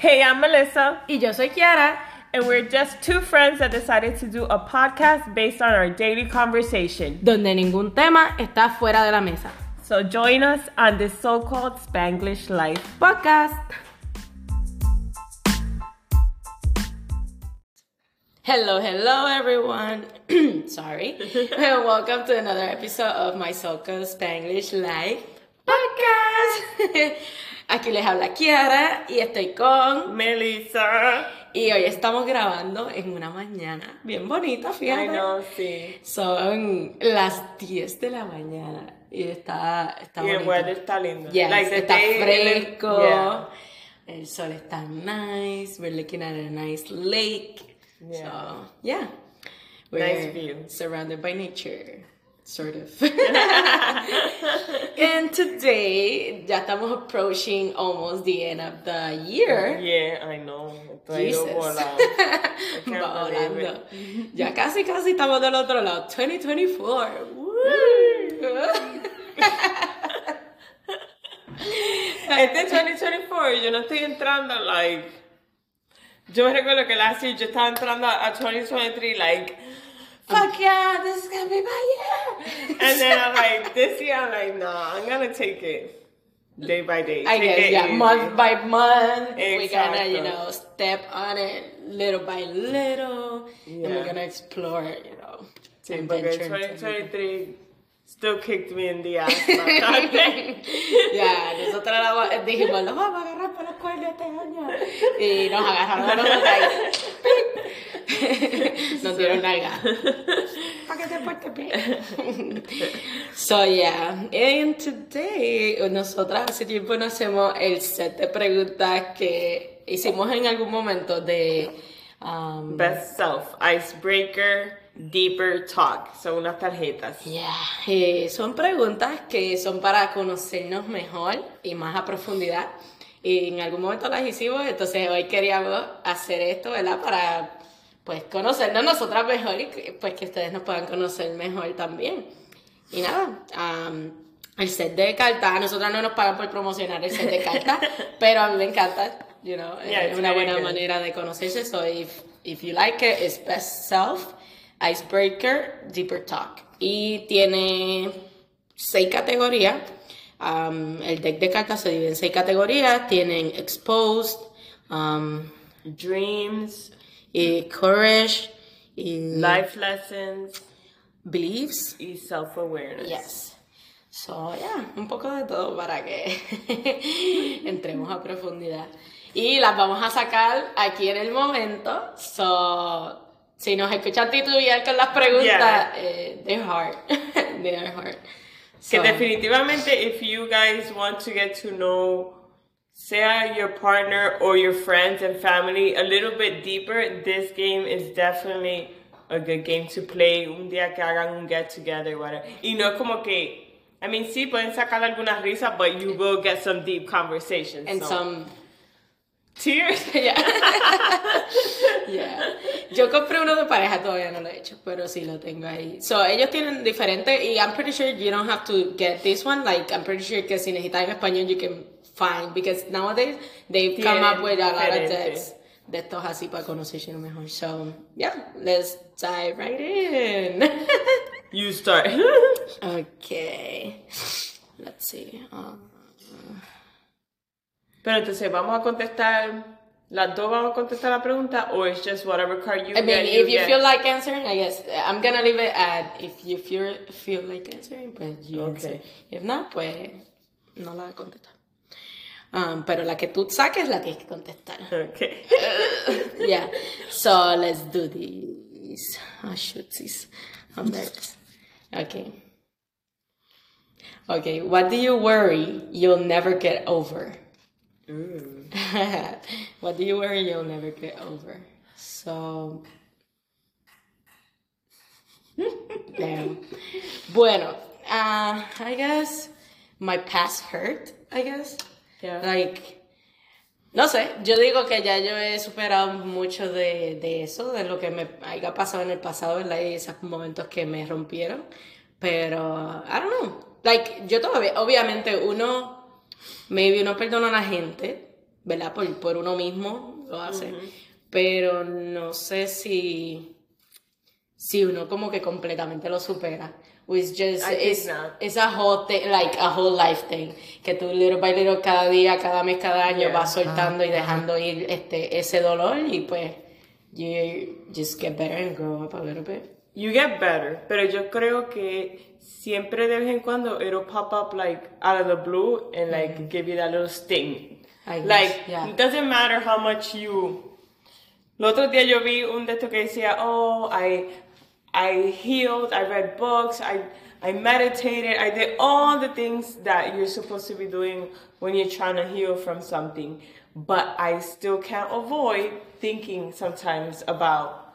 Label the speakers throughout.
Speaker 1: Hey, I'm Melissa,
Speaker 2: Y yo soy Kiara.
Speaker 1: and we're just two friends that decided to do a podcast based on our daily conversation.
Speaker 2: donde ningún tema está fuera de la mesa.
Speaker 1: So join us on this so called Spanglish life.
Speaker 2: Podcast. Hello, hello, everyone. Sorry. and welcome to another episode of my so-called Spanglish Life podcast. Aquí les habla Kiara y estoy con.
Speaker 1: Melissa.
Speaker 2: Y hoy estamos grabando en una mañana bien bonita, fíjate.
Speaker 1: I know, sí.
Speaker 2: Son las 10 de la mañana y está, está
Speaker 1: Y el
Speaker 2: bonito.
Speaker 1: weather está lindo.
Speaker 2: Yes,
Speaker 1: Like
Speaker 2: está fresco.
Speaker 1: Yeah.
Speaker 2: El sol está nice. We're looking at a nice lake.
Speaker 1: Yeah.
Speaker 2: So, yeah. We're
Speaker 1: Nice view.
Speaker 2: surrounded by nature. Sort of. and today, ya estamos approaching almost the end of the year.
Speaker 1: Yeah, I know.
Speaker 2: Jesus.
Speaker 1: volado. I can't
Speaker 2: Va
Speaker 1: believe
Speaker 2: volando. Ya casi, casi estamos del otro lado. 2024. Woo.
Speaker 1: Este 2024, yo no estoy entrando, like. Yo me recuerdo que last year yo estaba entrando a 2023, like.
Speaker 2: Fuck yeah, this is gonna be my year.
Speaker 1: And then I'm like, this year, I'm like, nah, I'm gonna take it day by day.
Speaker 2: I
Speaker 1: Take
Speaker 2: guess, yeah,
Speaker 1: easy.
Speaker 2: month by month, Exactly. we're gonna, you know, step on it little by little, and we're gonna explore, you know,
Speaker 1: Sí,
Speaker 2: and
Speaker 1: porque
Speaker 2: venture into
Speaker 1: 2023 still kicked me in the ass.
Speaker 2: Ya, nosotros dijimos, los vamos a agarrar por los cuernos este año. Y nos agarraron a nosotros ahí. Nos dieron nalga. Para que te portes bien. So, yeah. And today, nosotras hace tiempo no hacemos el set de preguntas que hicimos en algún momento de... um,
Speaker 1: Best self, icebreaker, deeper talk. Son unas tarjetas.
Speaker 2: Yeah, eh, son preguntas que son para conocernos mejor y más a profundidad. Y en algún momento las hicimos, entonces hoy queríamos hacer esto, ¿verdad? Para pues conocernos nosotras mejor y que, pues que ustedes nos puedan conocer mejor también. Y nada, el set de cartas, a nosotras no nos pagan por promocionar el set de cartas, pero a mí me encanta, you know,
Speaker 1: Yeah,
Speaker 2: es una buena
Speaker 1: good.
Speaker 2: manera de conocerse. So if, if you like it, it's best self, icebreaker, deeper talk. Y tiene seis categorías. Um, el deck de cartas se divide en seis categorías. Tienen exposed, um,
Speaker 1: Dreams,
Speaker 2: y courage, y
Speaker 1: life lessons,
Speaker 2: beliefs.
Speaker 1: y self-awareness.
Speaker 2: Yes. So, yeah, un poco de todo para que entremos a profundidad. Y las vamos a sacar aquí en el momento. So, si nos escuchan titubear con las preguntas,
Speaker 1: Yeah.
Speaker 2: eh, they're hard. they're hard.
Speaker 1: Que
Speaker 2: So,
Speaker 1: definitivamente, if you guys want to get to know, sea your partner or your friends and family a little bit deeper, this game is definitely a good game to play. Un día que hagan un get together, whatever. Y no como que, I mean, sí pueden sacar algunas risas, but you will get some deep conversations.
Speaker 2: and
Speaker 1: so.
Speaker 2: some
Speaker 1: tears.
Speaker 2: Yeah. Yeah. Yo compré uno de pareja, todavía no lo he hecho, pero sí lo tengo ahí. So, ellos tienen diferentes, y I'm pretty sure you don't have to get this one. Like, I'm pretty sure que si necesitas en español, you can find, because nowadays they've come up with a lot of decks de estos así para conocerse mejor. So, yeah, let's dive right in.
Speaker 1: You start.
Speaker 2: okay. Let's see. Um,
Speaker 1: Pero entonces, ¿vamos a contestar, las dos vamos a contestar la pregunta, o es just whatever card you
Speaker 2: I mean,
Speaker 1: get,
Speaker 2: if you feel like answering, I guess I'm gonna leave it at if you feel feel like answering, pues you
Speaker 1: Okay.
Speaker 2: answer. If not, pues no la contestar. Um, pero la que tú saques la tienes que contestar.
Speaker 1: Okay.
Speaker 2: yeah. So let's do this. Oh shoot, this. I'm nervous. Okay. Okay. What do you worry you'll never get over? what do you worry you'll never get over? So. Damn. Bueno, uh, I guess my past hurt, I guess.
Speaker 1: Yeah.
Speaker 2: Like, no sé, yo digo que ya yo he superado mucho de, de eso, de lo que me haya pasado en el pasado, ¿verdad? Y esos momentos que me rompieron. Pero, I don't know. Like, yo todavía, obviamente, uno, maybe uno perdona a la gente, ¿verdad? Por, por uno mismo lo hace. Pero no sé si, si uno como que completamente lo supera. It's just, it's,
Speaker 1: not.
Speaker 2: it's a whole thing, like a whole life thing. Que tú little by little cada día, cada mes, cada año
Speaker 1: Yeah.
Speaker 2: vas soltando y dejando ir este, ese dolor y pues you just get better and grow up a little bit.
Speaker 1: You get better, pero yo creo que siempre de vez en cuando it'll pop up like out of the blue and like give you that little sting.
Speaker 2: I guess,
Speaker 1: like
Speaker 2: yeah.
Speaker 1: it doesn't matter how much you. El otro día yo vi un de estos que decía, oh, I, I healed, I read books, I, I meditated, I did all the things that you're supposed to be doing when you're trying to heal from something, but I still can't avoid thinking sometimes about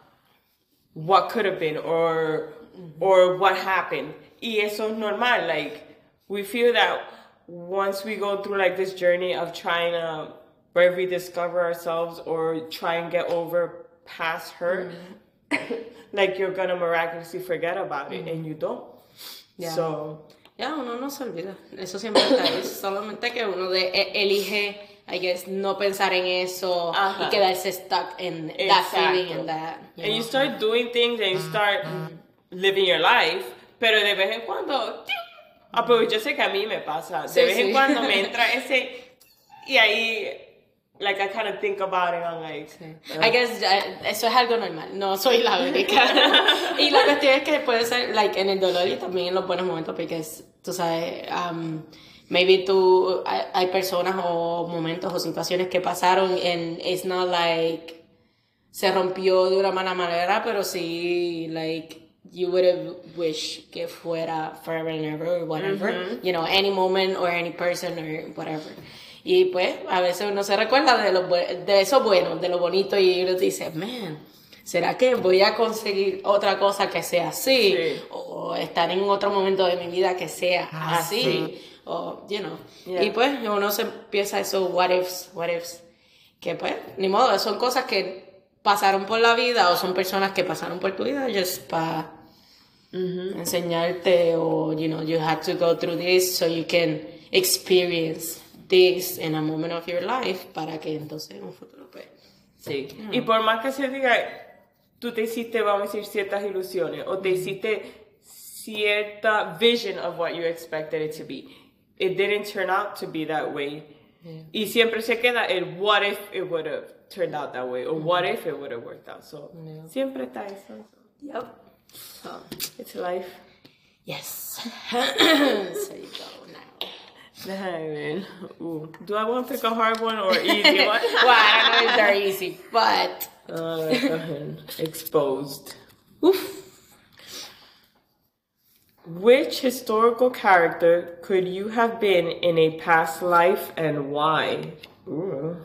Speaker 1: what could have been or or what happened. Y eso es normal. Like we feel that once we go through like this journey of trying to rediscover ourselves or try and get over past hurt, mm-hmm. like you're gonna miraculously forget about it and you don't.
Speaker 2: Yeah.
Speaker 1: So
Speaker 2: Ya, uno no se olvida. Eso siempre está ahí. Solamente que uno de, e- elige, I guess, no pensar en eso
Speaker 1: Ajá.
Speaker 2: y quedarse stuck in that
Speaker 1: Exacto.
Speaker 2: feeling and that. you
Speaker 1: and you
Speaker 2: know.
Speaker 1: start doing things and you start living your life, pero de vez en cuando, ah, pues yo sé que a mí me pasa, de
Speaker 2: Sí,
Speaker 1: vez en
Speaker 2: sí.
Speaker 1: cuando me entra ese, y ahí, like I kind of think about it, I'm like,
Speaker 2: I guess eso es algo normal, no soy la única. y la cuestión es que puede ser like en el dolor y también en los buenos momentos, porque tú sabes, um, maybe tú, hay, hay personas o momentos o situaciones que pasaron and it's not like se rompió de una mala manera, pero sí, like, you would have wished que fuera forever and ever or whatever, you know, any moment or any person or whatever. Y pues, a veces uno se recuerda de, lo, de eso bueno, de lo bonito, y uno dice, man, ¿será que voy a conseguir otra cosa que sea así?
Speaker 1: Sí.
Speaker 2: O estar en otro momento de mi vida que sea así,
Speaker 1: Así.
Speaker 2: o, you know.
Speaker 1: Yeah.
Speaker 2: Y pues, uno se empieza eso, what ifs, what ifs que pues, ni modo, son cosas que pasaron por la vida o son personas que pasaron por tu vida just para enseñarte o, you know, you had to go through this so you can experience this in a moment of your life para que entonces en un futuro pues
Speaker 1: Sí. Y por más que se diga, tú te hiciste, vamos a decir, ciertas ilusiones o te hiciste cierta vision of what you expected it to be. It didn't turn out to be that way. Y siempre se queda el what if it would have turned out that way or what if it would have worked out. So,
Speaker 2: Yeah.
Speaker 1: siempre está eso.
Speaker 2: yep so,
Speaker 1: It's life.
Speaker 2: yes so you go
Speaker 1: Ooh. Do I want to pick a hard one or easy one?
Speaker 2: well I don't know if they're easy but
Speaker 1: Uh. Exposed.
Speaker 2: oof
Speaker 1: Which historical character could you have been in a past life and why? Ooh.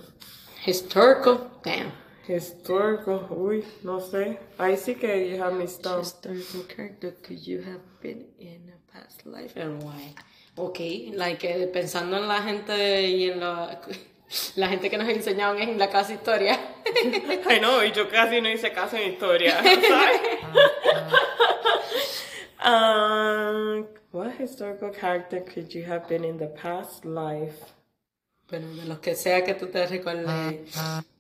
Speaker 2: historical damn
Speaker 1: Historical. Uy, no sé. Ahí sí que you have me stumped.
Speaker 2: historical character could you have been in a past life and why? Okay, like eh, pensando en la gente y en la, la gente que nos enseñaron en la clase historia.
Speaker 1: Ay, no, y yo casi no hice caso en historia. ¿sabes? um, what historical character could you have been in the past life?
Speaker 2: Bueno, de los que sea que tú te recuerdes,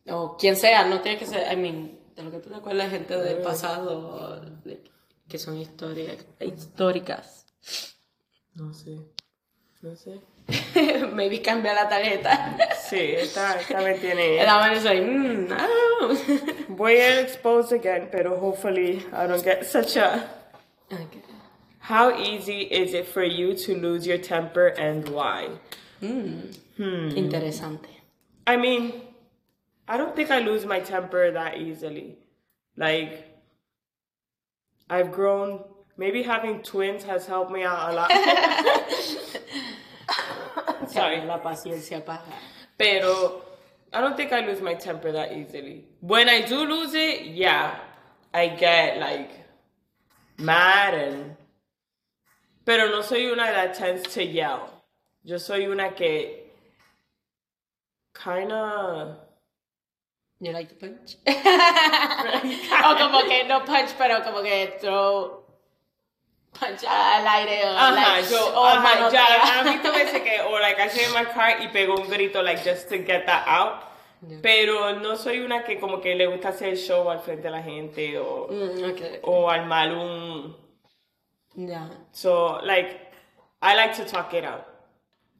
Speaker 2: o quien sea, no tiene que ser, I mean, de lo que tú te acuerdes, gente del pasado, like, que son historias, históricas.
Speaker 1: No sé. No sé.
Speaker 2: Maybe cambia la tarjeta.
Speaker 1: Sí, esta, esta me tiene.
Speaker 2: La mano soy, mm, I don't know.
Speaker 1: Voy a expose again, pero hopefully I don't get such a.
Speaker 2: Okay.
Speaker 1: How easy is it for you to lose your temper and why?
Speaker 2: Interesante.
Speaker 1: I mean, I don't think I lose my temper that easily. Like, I've grown. Maybe having twins has helped me out a lot. Sorry.
Speaker 2: La paciencia para.
Speaker 1: Pero I don't think I lose my temper that easily. When I do lose it, yeah, I get like mad and. Pero no soy una that tends to yell. Yo soy una que kinda.
Speaker 2: You like to punch? o como que no punch, pero como que throw Al aire o,
Speaker 1: Ajá,
Speaker 2: like,
Speaker 1: yo,
Speaker 2: o
Speaker 1: ajá, ya, han visto veces que, o like, I sit in my car y pego un grito, like, just to get that out. Pero no soy una que como que le gusta hacer show al frente de la gente o,
Speaker 2: Mm, okay.
Speaker 1: o armar un...
Speaker 2: Yeah.
Speaker 1: So, like, I like to talk it out.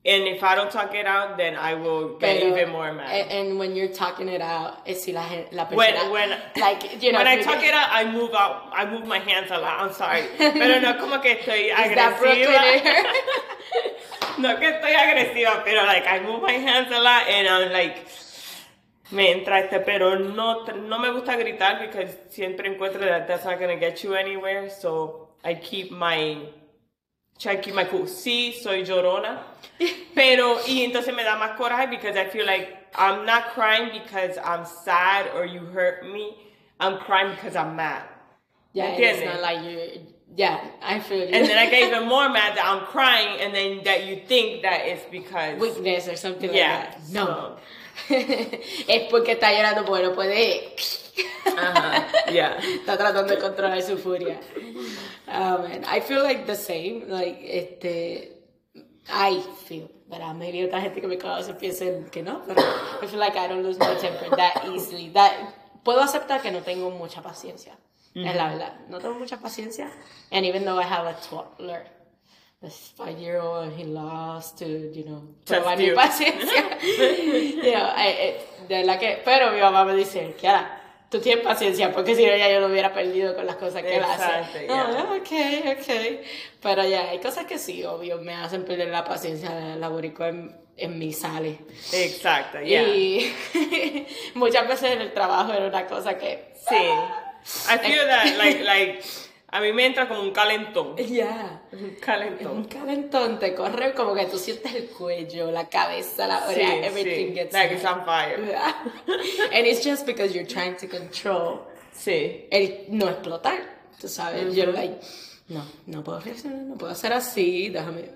Speaker 1: And if I don't talk it out, then I will get
Speaker 2: Pero,
Speaker 1: even more mad.
Speaker 2: And, and when you're talking it out, es si la, la
Speaker 1: when
Speaker 2: persona...
Speaker 1: when
Speaker 2: like, you know,
Speaker 1: when I talk it out, I move out. I move my hands a lot. I'm sorry, pero no como que estoy
Speaker 2: Is that Brooklyn
Speaker 1: agresiva. no que estoy agresiva, pero like I move my hands a lot and I'm like me entra este, pero no no me gusta gritar because siempre encuentro that that's not gonna get you anywhere. So I keep my try to keep my cool. Sí, soy llorona, pero y entonces me da más coraje because I feel like I'm not crying because I'm sad or you hurt me. I'm crying because I'm mad.
Speaker 2: Yeah, it's not like you... Yeah, I feel you.
Speaker 1: And then I get even more mad that I'm crying, and then that you think that it's because
Speaker 2: Weakness or something
Speaker 1: Yeah,
Speaker 2: like that. No. es porque está llorando porque no puede...
Speaker 1: Ajá, yeah.
Speaker 2: Está tratando de controlar su furia. Man, I feel like the same. Like, este. I feel, ¿verdad? Maybe otra gente que me conoce piensen que no, pero I feel like I don't lose my temper that easily. That, puedo aceptar que no tengo mucha paciencia. Es la verdad. No tengo mucha paciencia. And even though I have a toddler, this five year old, he loves to, you know, probar mi paciencia. You know, I- I- de verdad que, pero mi mamá me dice, Kiara, tú tienes paciencia, porque si no ya yo lo hubiera perdido con las cosas que él hace.
Speaker 1: yeah.
Speaker 2: No, ok, ok. Pero ya, hay cosas que sí, obvio, me hacen perder la paciencia. La boricua en, en mí sale.
Speaker 1: Exacto, yeah.
Speaker 2: Y muchas veces en el trabajo era una cosa que...
Speaker 1: Sí. I feel that, like, like, a mí me entra como un calentón.
Speaker 2: Ya.
Speaker 1: Un
Speaker 2: Un
Speaker 1: calentón.
Speaker 2: calentón te corre como que tú sientes el cuello, la cabeza, la
Speaker 1: Sí,
Speaker 2: oreja, everything
Speaker 1: sí.
Speaker 2: gets
Speaker 1: Like it's on fire.
Speaker 2: Yeah. And it's just because you're trying to control
Speaker 1: Sí.
Speaker 2: el no explotar, tú sabes. You're like, no, no puedo reaccionar, no puedo hacer así, déjame.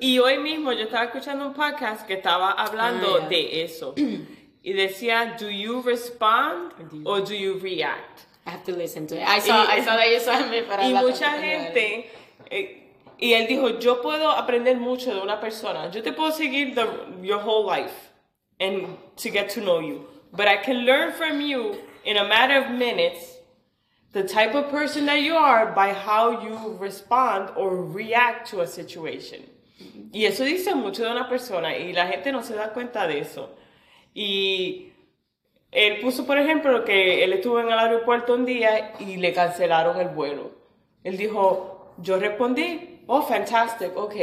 Speaker 1: Y hoy mismo yo estaba escuchando un podcast que estaba hablando
Speaker 2: Ah, ya.
Speaker 1: de eso. Y decía, do you respond or do you react?
Speaker 2: I have to listen to it. I saw,
Speaker 1: Y-
Speaker 2: I saw that you saw me para
Speaker 1: Y mucha gente, eh, y él dijo, yo puedo aprender mucho de una persona. Yo te puedo seguir the, your whole life and to get to know you. But I can learn from you in a matter of minutes the type of person that you are by how you respond or react to a situation. Y eso dice mucho de una persona y la gente no se da cuenta de eso. Y él puso, por ejemplo, que él estuvo en el aeropuerto un día y le cancelaron el vuelo. Él dijo, yo respondí, oh, fantastic, ok.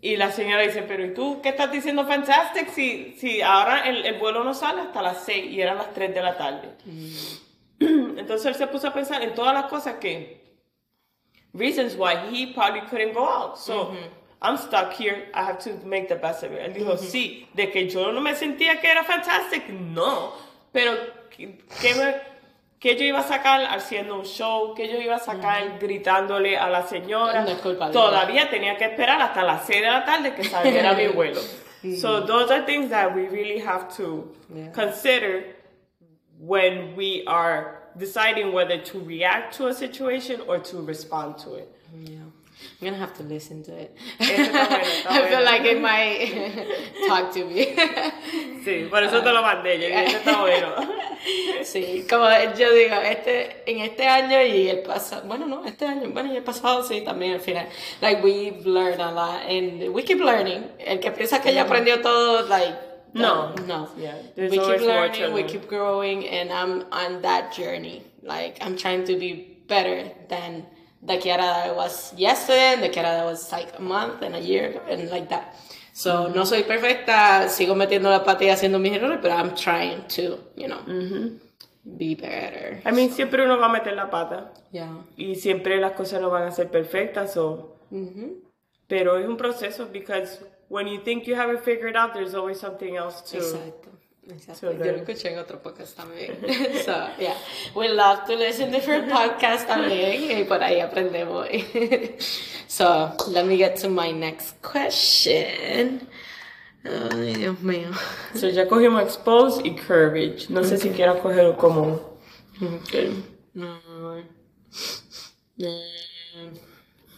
Speaker 1: Y la señora dice, pero ¿y tú qué estás diciendo fantastic si, si ahora el, el vuelo no sale hasta las 6 y eran las 3 de la tarde? Entonces él se puso a pensar en todas las cosas que, reasons why he probably couldn't go out. So, I'm stuck here, I have to make the best of it. Él dijo, sí, de que yo no me sentía que era fantastic, no, pero ¿qué, qué me- qué yo iba a sacar haciendo un show? ¿Qué yo iba a sacar gritándole a la señora?
Speaker 2: No es culpa de
Speaker 1: Todavía tenía que esperar hasta las 6 de la tarde que saliera mi vuelo. So those are things that we really have to
Speaker 2: Yeah.
Speaker 1: consider when we are deciding whether to react to a situation or to respond to it.
Speaker 2: Yeah. I'm gonna have to listen to it.
Speaker 1: Está bueno, está
Speaker 2: I feel
Speaker 1: bueno.
Speaker 2: like it might talk to me.
Speaker 1: Sí, por eso te lo mandé, yo dije, "Esto está bueno.
Speaker 2: Sí, como yo digo, este, en este año y el pasado, bueno, no, este año, bueno, y el pasado sí, también al final. Like, we've learned a lot and we keep learning. El que piensa que ya mm-hmm. aprendió todo, like,
Speaker 1: No.
Speaker 2: no.
Speaker 1: Yeah,
Speaker 2: we keep
Speaker 1: always more to
Speaker 2: learning, we keep growing, and I'm on that journey. Like, I'm trying to be better than the Kiara that I was yesterday, and the Kiara that was like a month and a year and like that. So, no soy perfecta, sigo metiendo la pata y haciendo mis errores, pero I'm trying to, you know, be better.
Speaker 1: I mean, siempre uno va a meter la pata
Speaker 2: Yeah.
Speaker 1: y siempre las cosas no van a ser perfectas, o pero es un proceso because when you think you have it figured out, there's always something else to.
Speaker 2: Exacto. Exacto.
Speaker 1: So
Speaker 2: Yo lo escuché en otro podcast también. so, yeah. We love to listen to different podcasts también y por ahí aprendemos. so, let me get to my next question. Ay, Dios mío.
Speaker 1: So ya cogimos expose y courage. No sé si quieras coger como.
Speaker 2: Okay. No. Mm.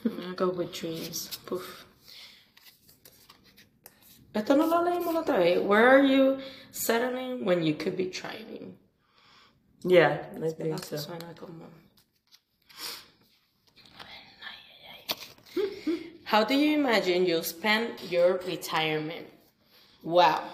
Speaker 2: I'm gonna go with dreams. Poof. Esto no lo leímos otra vez. Where are you settling when you could be thriving?
Speaker 1: Yeah, I think so.
Speaker 2: How do you imagine you'll spend your retirement? Wow.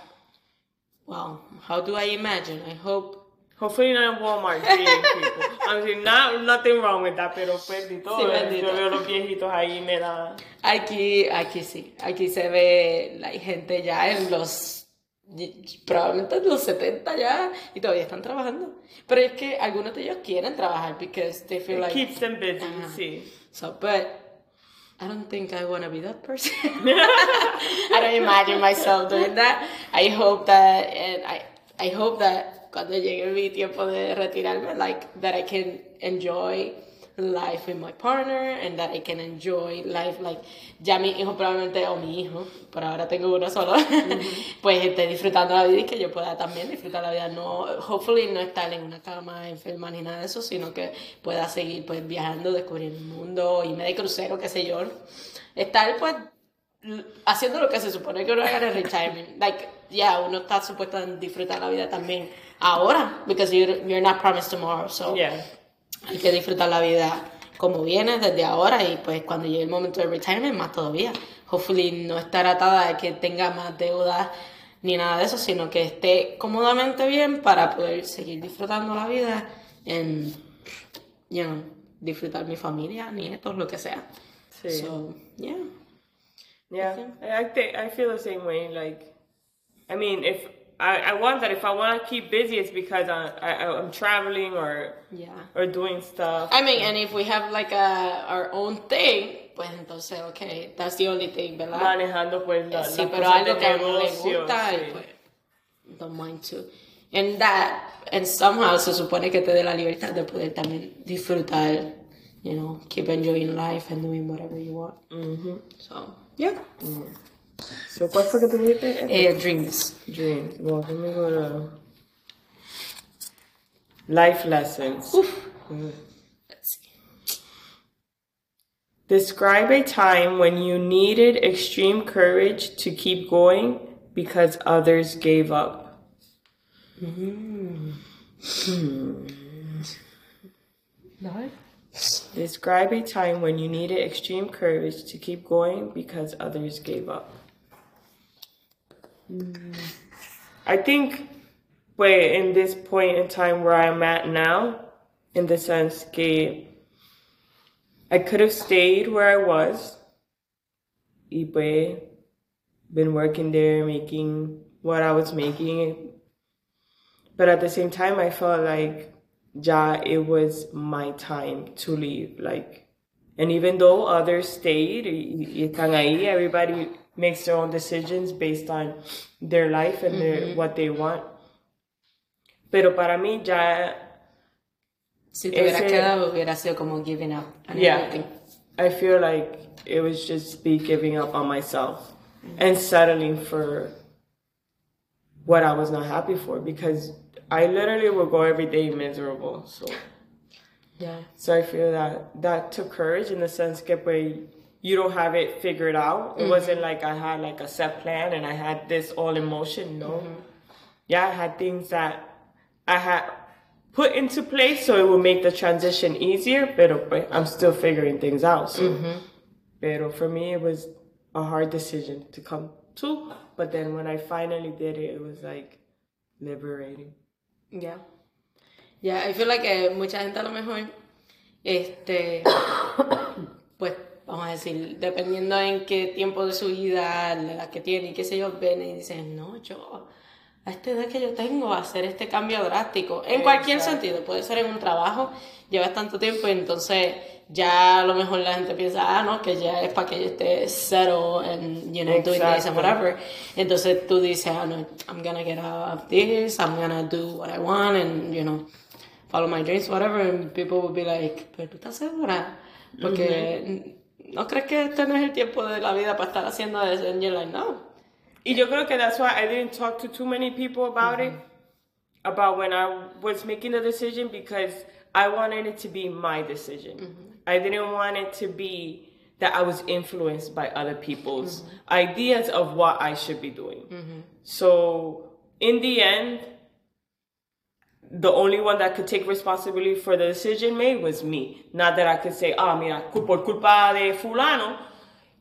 Speaker 2: Wow. How do I imagine? I hope
Speaker 1: Hopefully not in Walmart greeting people. I mean, not, nothing wrong with that, pero bendito.
Speaker 2: Sí, bendito.
Speaker 1: Yo veo los viejitos ahí me da...
Speaker 2: Aquí, aquí sí, aquí se ve la gente ya en los, probablemente en los 70 ya, y todavía están trabajando. Pero es que algunos de ellos quieren trabajar because they feel
Speaker 1: It
Speaker 2: like,
Speaker 1: keeps them busy, sí.
Speaker 2: so, but I don't think I want to be that person. I don't imagine myself doing that. I hope that, and I, I hope that cuando llegue mi tiempo de retirarme, like, that I can enjoy life with my partner and that I can enjoy life, like, ya mi hijo probablemente, o mi hijo, por ahora tengo uno solo, pues esté disfrutando la vida y que yo pueda también disfrutar la vida, no, hopefully no estar en una cama enferma ni nada de eso, sino que pueda seguir, pues, viajando, descubriendo el mundo, irme de crucero, qué sé yo, estar, pues, haciendo lo que se supone que uno haga en el retirement. Like, yeah, uno está supuesto a disfrutar la vida también ahora, because you're, you're not promised tomorrow, so
Speaker 1: Yeah.
Speaker 2: Hay que disfrutar la vida como viene desde ahora y pues cuando llegue el momento del retirement más todavía. Hopefully no estar atada de que tenga más deudas ni nada de eso, sino que esté cómodamente bien para poder seguir disfrutando la vida en, you know, disfrutar mi familia, nietos, lo que sea.
Speaker 1: Sí.
Speaker 2: So, yeah.
Speaker 1: Yeah, I think I feel the same way. Like, I mean, if I, I want that, if I want to keep busy, it's because I, I I'm traveling or
Speaker 2: Yeah.
Speaker 1: or doing stuff.
Speaker 2: I mean, and if we have like a, our own thing, pues entonces, okay, that's the only thing, ¿verdad?
Speaker 1: manejando pues la,
Speaker 2: sí,
Speaker 1: las
Speaker 2: pero algo que a le gusta
Speaker 1: sí.
Speaker 2: y pues, don't mind too. And that, and somehow se supone que te dé la libertad de poder también disfrutar, you know, keep enjoying life and doing whatever you want. Mm-hmm. So, yeah. Mm-hmm.
Speaker 1: So, ¿Cuál fue que tú dijiste?
Speaker 2: Eh, dreams.
Speaker 1: Dreams. Well, let me go to life lessons.
Speaker 2: Let's see.
Speaker 1: Describe a time when you needed extreme courage to keep going because others gave up. Describe a time when you needed extreme courage to keep going because others gave up. Mm. I think, pues, in this point in time where I'm at now, in the sense que I could have stayed where I was, pues, been working there, making what I was making. But at the same time, I felt like, yeah, it was my time to leave. Like, and even though others stayed, everybody makes their own decisions based on their life and their, mm-hmm. what they want. Pero para mí ya
Speaker 2: Si te hubieras
Speaker 1: Ese-
Speaker 2: quedado, hubiera sido como giving up.
Speaker 1: Yeah.
Speaker 2: everything.
Speaker 1: I feel like it was just be giving up on myself mm-hmm. and settling for what I was not happy for because I literally would go every day miserable. So
Speaker 2: Yeah.
Speaker 1: so I feel that that took courage in the sense que pues, you don't have it figured out. It mm-hmm. wasn't like I had like a set plan and I had this all in motion. No. Mm-hmm. Yeah, I had things that I had put into place so it would make the transition easier, pero pues, I'm still figuring things out. So. Mm-hmm. Pero for me, it was a hard decision to come to. But then when I finally did it, it was like liberating.
Speaker 2: Yeah. Yeah, I feel like que mucha gente a lo mejor, este, pues, vamos a decir, dependiendo en qué tiempo de su vida, la edad que tiene y qué sé yo, ven y dicen, no, yo, a esta edad que yo tengo, hacer este cambio drástico. En cualquier
Speaker 1: Exacto.
Speaker 2: sentido, puede ser en un trabajo, llevas tanto tiempo y entonces ya a lo mejor la gente piensa, ah, no, que ya es para que yo esté settled and, you know, doing this and
Speaker 1: Exacto.
Speaker 2: whatever. Entonces tú dices, ah, no, I'm gonna get out of this, I'm gonna do what I want and, you know, follow my dreams, whatever, and people will be like, pero tú estás segura, porque no crees que este no es el tiempo de la vida para estar haciendo eso, and you're like, no.
Speaker 1: Y yo creo que that's why I didn't talk to too many people about it, mm-hmm. about when I was making the decision because I wanted it to be my decision. Mm-hmm. I didn't want it to be that I was influenced by other people's mm-hmm. ideas of what I should be doing. So in the end, the only one that could take responsibility for the decision made was me. Not that I could say, ah, mira, cu- por culpa de fulano,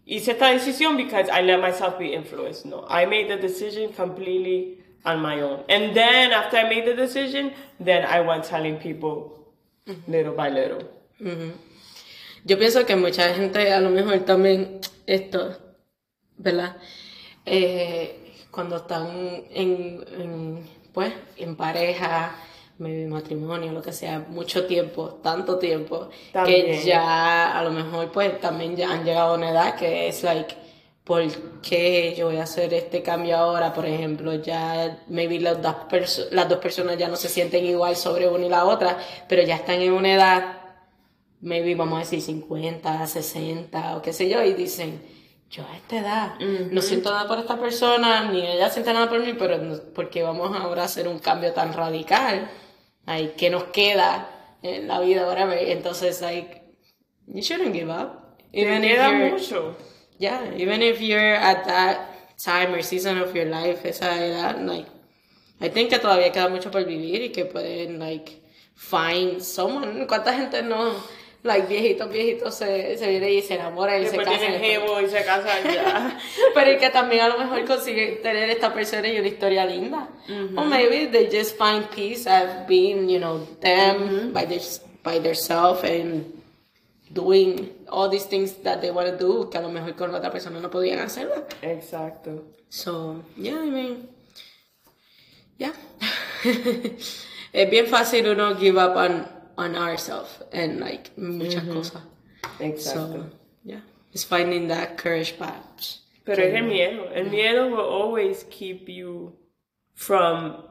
Speaker 1: hice esta decisión because I let myself be influenced. No, I made the decision completely on my own. And then after I made the decision, then I went telling people little by little.
Speaker 2: Yo pienso que mucha gente a lo mejor también esto, ¿verdad? Eh, cuando están en, en, pues, en pareja, maybe matrimonio, lo que sea, mucho tiempo, tanto tiempo, que ya a lo mejor pues también ya han llegado a una edad que es like, ¿por qué yo voy a hacer este cambio ahora? Por ejemplo, ya maybe las dos, perso- las dos personas ya no se sienten igual sobre una y la otra, pero ya están en una edad maybe vamos a decir 50, 60 o qué sé yo, y dicen, yo a esta edad no siento nada por esta persona, ni ella siente nada por mí, pero no- porque vamos ahora a hacer un cambio tan radical, ay, ¿qué nos queda en la vida, whatever? Entonces, like, you shouldn't give up. Even
Speaker 1: queda mucho.
Speaker 2: yeah, even if you're at that time or season of your life, esa edad, like, I think que todavía queda mucho por vivir y que pueden, like, find someone. ¿Cuánta gente no, like, viejitos, viejitos se, se viene y se enamora y
Speaker 1: Después
Speaker 2: se casa?
Speaker 1: tienen jevo y se casan ya.
Speaker 2: Pero y que también a lo mejor consiguen tener esta persona y una historia linda. Or maybe they just find peace at being, you know, them by their, by themselves and doing all these things that they want to do que a lo mejor con la otra persona no podían hacerlo.
Speaker 1: Exacto.
Speaker 2: So, yeah, I mean, yeah. es bien fácil uno give up on, on ourselves and like muchas mm-hmm. cosas.
Speaker 1: Exacto.
Speaker 2: So, yeah, it's finding that courage perhaps.
Speaker 1: Pero es el miedo. El miedo will always keep you from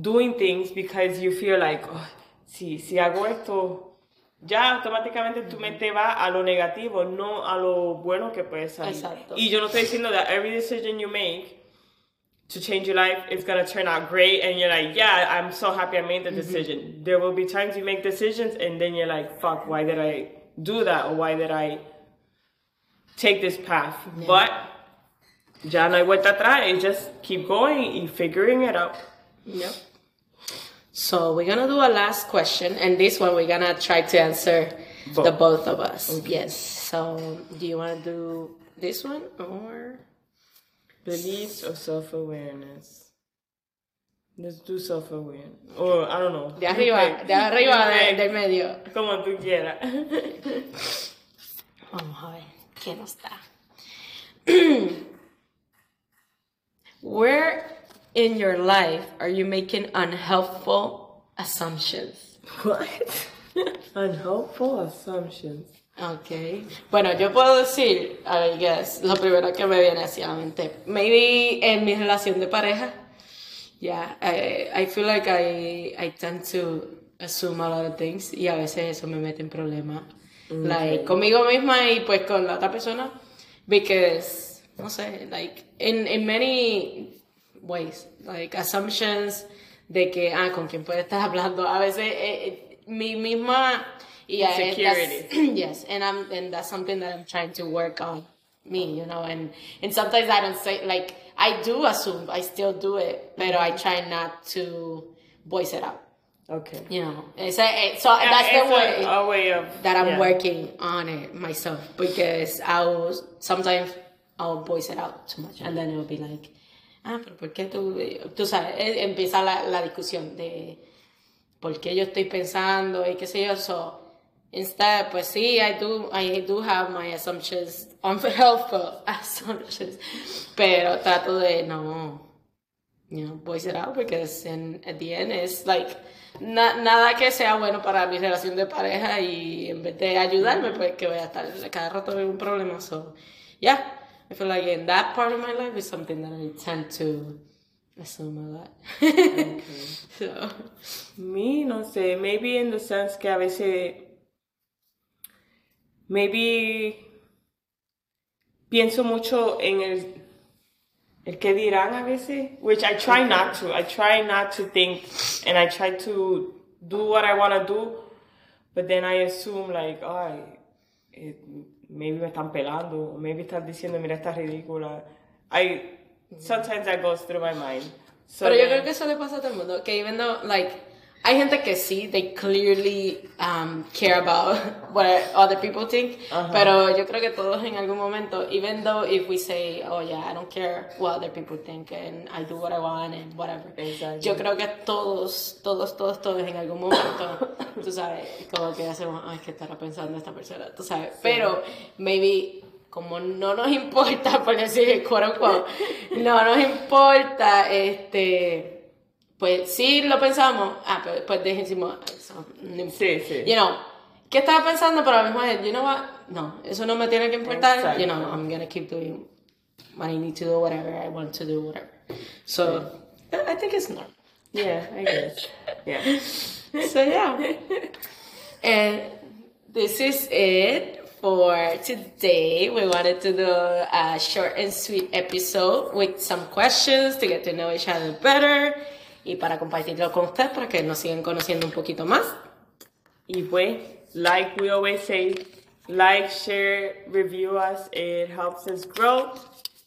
Speaker 1: doing things because you feel like, oh, si, si hago esto, ya automáticamente tu mm-hmm. mente va a lo negativo, no a lo bueno que puede salir.
Speaker 2: Exacto.
Speaker 1: Y yo no estoy diciendo that every decision you make to change your life It's going to turn out great and you're like, yeah, I'm so happy I made the mm-hmm. decision. There will be times you make decisions and then you're like, fuck, why did I do that or why did I take this path? But ya no hay vuelta atrás. Just keep going and figuring it out.
Speaker 2: Yep. So we're gonna do a last question, and this one we're gonna try to answer the
Speaker 1: Both.
Speaker 2: both of us. Yes. So do you wanna do this one or?
Speaker 1: Beliefs or self awareness? Let's do self awareness. Or I don't know.
Speaker 2: De arriba, de arriba, de- del medio.
Speaker 1: Como tú quieras.
Speaker 2: Vamos a ver qué nos da. Where in your life are you making unhelpful assumptions?
Speaker 1: what? Unhelpful assumptions.
Speaker 2: Okay. Bueno, yo puedo decir, I guess, lo primero que me viene hacia la mente. Maybe en mi relación de pareja. Yeah, I, I feel like I, I tend to assume a lot of things y a veces eso me mete en problemas. Like, conmigo misma y pues con la otra persona. Because, no sé, like, in, in many ways, like assumptions de que, ah, con quién puede estar hablando. A veces eh, eh, mi misma... Yeah, and yes, and I'm and that's something that I'm trying to work on me, you know, and and sometimes I don't say like I do assume I still do it, but I try not to voice it out,
Speaker 1: Okay.
Speaker 2: you know. It's a, so that's
Speaker 1: It's
Speaker 2: the way
Speaker 1: a way of
Speaker 2: that I'm
Speaker 1: yeah.
Speaker 2: working on it myself because I'll sometimes I'll voice it out too much and then it'll be like, ah, pero ¿por qué tú? Tú sabes, empieza la, la discusión de por qué yo estoy pensando y qué sé yo. So, instead, pues sí, I do, I do have my assumptions, unhelpful assumptions, pero trato de no, you know, voice it out because in, at the end it's like na- nada que sea bueno para mi relación de pareja y en vez de ayudarme, pues que voy a estar cada rato un problema. So, yeah, I feel like in that part of my life is something that I tend to assume a lot. so,
Speaker 1: Me, no sé, maybe in the sense que a veces, maybe pienso mucho en el, el que dirán a veces, which I try not to. I try not to think and I try to do what I want to do, but then I assume like, ay, it, maybe me están pelando, o maybe están diciendo, mira, esta ridícula. I, sometimes that goes through my mind. So
Speaker 2: Pero yo
Speaker 1: then-
Speaker 2: creo que eso le pasa a todo el mundo. Que even though, like, hay gente que sí, they clearly um, care about what other people think.
Speaker 1: Ajá.
Speaker 2: Pero yo creo que todos en algún momento, even though if we say, oh yeah, I don't care what other people think and I do what I want and whatever.
Speaker 1: Exactly.
Speaker 2: Yo creo que todos, todos, todos, todos en algún momento, tú sabes, como que hacemos, ay, ¿qué estará pensando esta persona? Tú sabes. Pero, maybe como no nos importa, por decir quote unquote, no nos importa, este, pues sí lo pensamos, ah, después decimos, eso, no.
Speaker 1: Sí, sí.
Speaker 2: You know, ¿qué estaba pensando? Pero a la misma vez, you know what, no, eso no me tiene que importar,
Speaker 1: Exacto.
Speaker 2: you know, I'm gonna keep doing what I need to do, whatever I want to do, whatever. So, I think it's normal.
Speaker 1: Yeah, I guess. Yeah.
Speaker 2: So yeah. and this is it for today. We wanted to do a short and sweet episode with some questions to get to know each other better y para compartirlo con ustedes para que nos sigan conociendo un poquito más.
Speaker 1: Y pues, like we always say, like, share, review us. It helps us grow.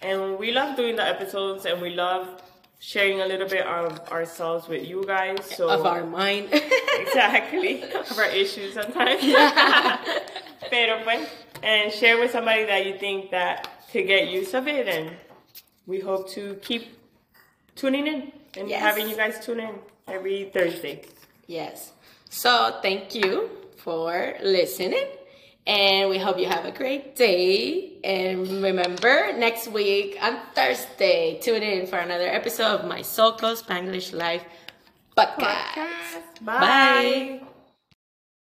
Speaker 1: And we love doing the episodes and we love sharing a little bit of ourselves with you guys. So
Speaker 2: Of our mind.
Speaker 1: exactly of our issues sometimes. Pero pues, and share with somebody that you think that could get use of it, and we hope to keep tuning in and
Speaker 2: Yes.
Speaker 1: having you guys tune in every Thursday.
Speaker 2: yes. So thank you for listening. And we hope you have a great day. And remember, next week on Thursday, tune in for another episode of my Close Spanglish Life podcast.
Speaker 1: Bye.